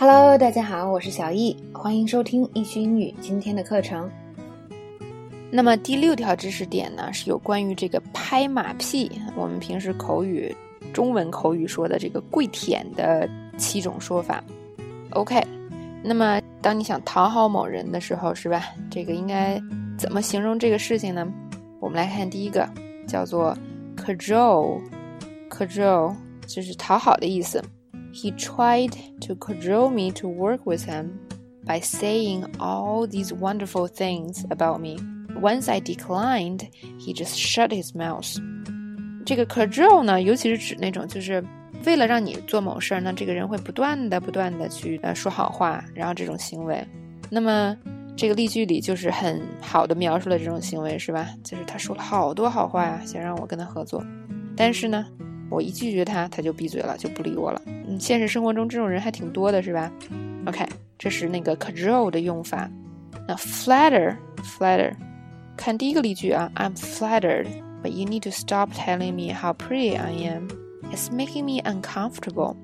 Hello，大家好，我是小易，欢迎收听易学英语今天的课程。那么第六条知识点呢，是有关于这个拍马屁，我们平时口语、中文口语说的这个跪舔的七种说法。OK，那么当你想讨好某人的时候，是吧？这个应该怎么形容这个事情呢？我们来看第一个，叫做 cajole，cajole 就是讨好的意思。He tried to cajole me to work with him by saying all these wonderful things about me. Once I declined, he just shut his mouth. 这个 cajole 呢，尤其是指那种就是为了让你做某事儿，那这个人会不断的、不断的去呃说好话，然后这种行为。那么这个例句里就是很好的描述了这种行为，是吧？就是他说了好多好话呀，想让我跟他合作，但是呢。我一拒绝他，他就闭嘴了，就不理我了。嗯，现实生活中这种人还挺多的，是吧？OK，这是那个 cajole 的用法。那 flatter，flatter，看第一个例句啊，I'm flattered，but you need to stop telling me how pretty I am. It's making me uncomfortable.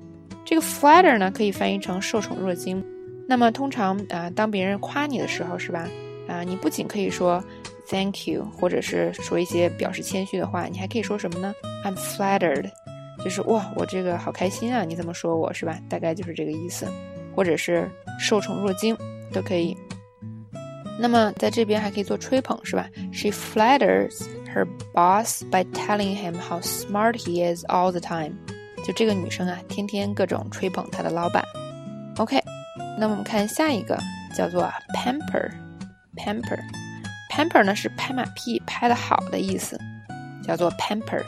这个 flatter 呢，可以翻译成受宠若惊。那么通常啊，当别人夸你的时候，是吧？啊，你不仅可以说。Thank you，或者是说一些表示谦虚的话，你还可以说什么呢？I'm flattered，就是哇，我这个好开心啊！你怎么说我是吧？大概就是这个意思，或者是受宠若惊都可以。那么在这边还可以做吹捧是吧？She flatters her boss by telling him how smart he is all the time。就这个女生啊，天天各种吹捧她的老板。OK，那么我们看下一个，叫做 pamper，pamper。Pamper，pamper 呢是拍马屁拍的好的意思，叫做 pamper。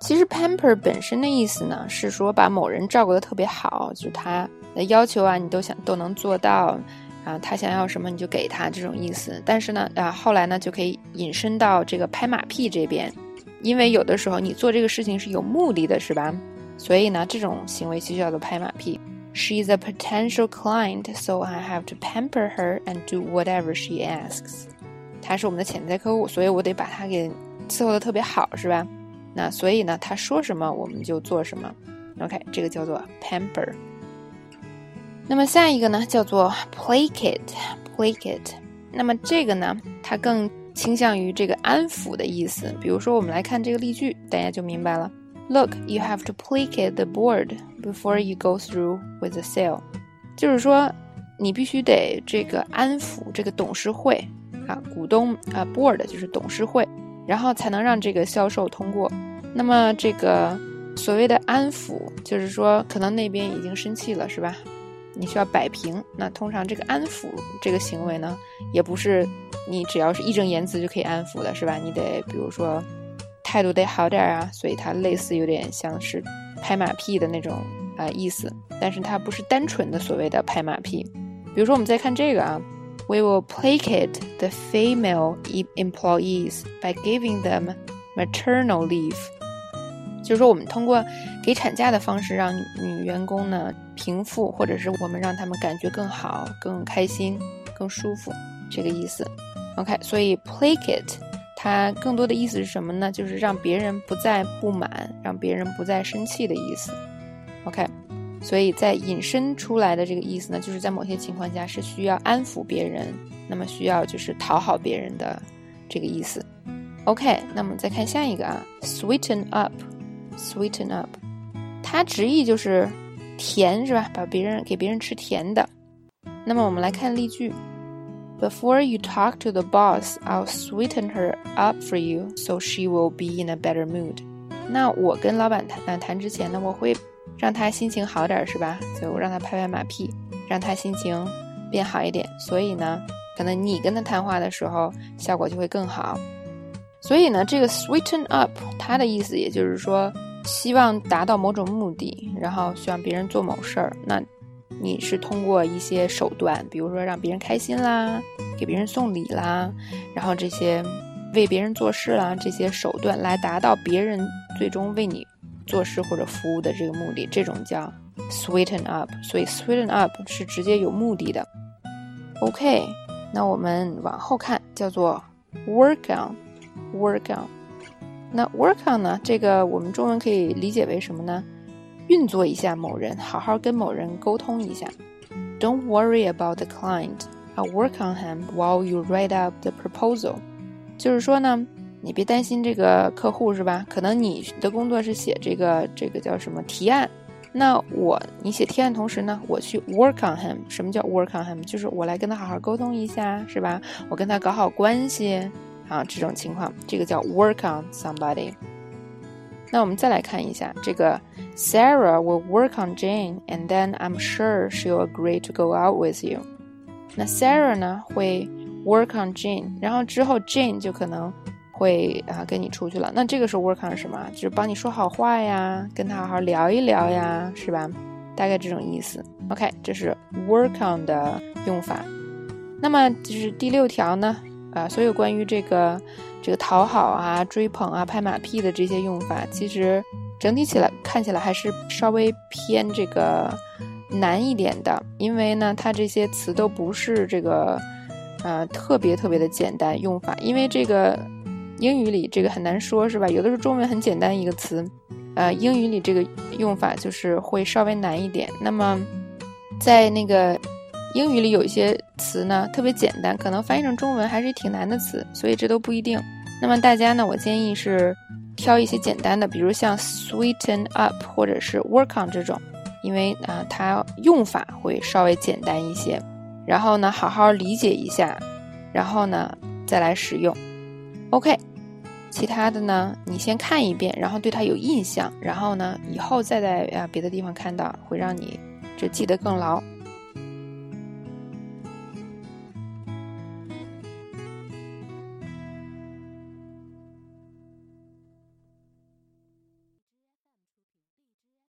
其实 pamper 本身的意思呢是说把某人照顾的特别好，就他的要求啊你都想都能做到，啊他想要什么你就给他这种意思。但是呢啊后来呢就可以引申到这个拍马屁这边，因为有的时候你做这个事情是有目的的，是吧？所以呢这种行为其实叫做拍马屁。She's a potential client, so I have to pamper her and do whatever she asks. 她是我们的潜在客户，所以我得把她给伺候的特别好，是吧？那所以呢，她说什么我们就做什么。OK，这个叫做 pamper。那么下一个呢，叫做 placate，placate。那么这个呢，它更倾向于这个安抚的意思。比如说，我们来看这个例句，大家就明白了。Look, you have to placate the board before you go through with the sale。就是说，你必须得这个安抚这个董事会。啊，股东啊，board 就是董事会，然后才能让这个销售通过。那么这个所谓的安抚，就是说可能那边已经生气了，是吧？你需要摆平。那通常这个安抚这个行为呢，也不是你只要是义正言辞就可以安抚的，是吧？你得比如说态度得好点啊，所以它类似有点像是拍马屁的那种啊意思，但是它不是单纯的所谓的拍马屁。比如说我们再看这个啊。We will placate the female employees by giving them maternal leave。就是说，我们通过给产假的方式，让女员工呢平复，或者是我们让他们感觉更好、更开心、更舒服，这个意思。OK，所以 placate 它更多的意思是什么呢？就是让别人不再不满，让别人不再生气的意思。OK。所以在引申出来的这个意思呢，就是在某些情况下是需要安抚别人，那么需要就是讨好别人的这个意思。OK，那么再看下一个啊，sweeten up，sweeten up，它直译就是甜是吧？把别人给别人吃甜的。那么我们来看例句：Before you talk to the boss, I'll sweeten her up for you, so she will be in a better mood。那我跟老板谈谈之前呢，我会。让他心情好点是吧？所以我让他拍拍马屁，让他心情变好一点。所以呢，可能你跟他谈话的时候效果就会更好。所以呢，这个 sweeten up，它的意思也就是说，希望达到某种目的，然后希望别人做某事儿。那你是通过一些手段，比如说让别人开心啦，给别人送礼啦，然后这些为别人做事啦，这些手段来达到别人最终为你。做事或者服务的这个目的，这种叫 sweeten up，所以 sweeten up 是直接有目的的。OK，那我们往后看，叫做 work on，work on。那 work on 呢？这个我们中文可以理解为什么呢？运作一下某人，好好跟某人沟通一下。Don't worry about the client. I'll work on him while you write up the proposal. 就是说呢，你别担心这个客户是吧？可能你的工作是写这个这个叫什么提案，那我你写提案同时呢，我去 work on him。什么叫 work on him？就是我来跟他好好沟通一下，是吧？我跟他搞好关系啊，这种情况，这个叫 work on somebody。那我们再来看一下这个 Sarah will work on Jane, and then I'm sure she'll agree to go out with you。那 Sarah 呢会 work on Jane，然后之后 Jane 就可能会啊跟你出去了。那这个时候 work on 什么？就是帮你说好话呀，跟他好好聊一聊呀，是吧？大概这种意思。OK，这是 work on 的用法。那么就是第六条呢，啊，所有关于这个。这个讨好啊、追捧啊、拍马屁的这些用法，其实整体起来看起来还是稍微偏这个难一点的，因为呢，它这些词都不是这个呃特别特别的简单用法，因为这个英语里这个很难说，是吧？有的时候中文很简单一个词，呃，英语里这个用法就是会稍微难一点。那么在那个。英语里有一些词呢特别简单，可能翻译成中文还是挺难的词，所以这都不一定。那么大家呢，我建议是挑一些简单的，比如像 sweeten up 或者是 work on 这种，因为啊它用法会稍微简单一些。然后呢，好好理解一下，然后呢再来使用。OK，其他的呢你先看一遍，然后对它有印象，然后呢以后再在啊别的地方看到，会让你就记得更牢。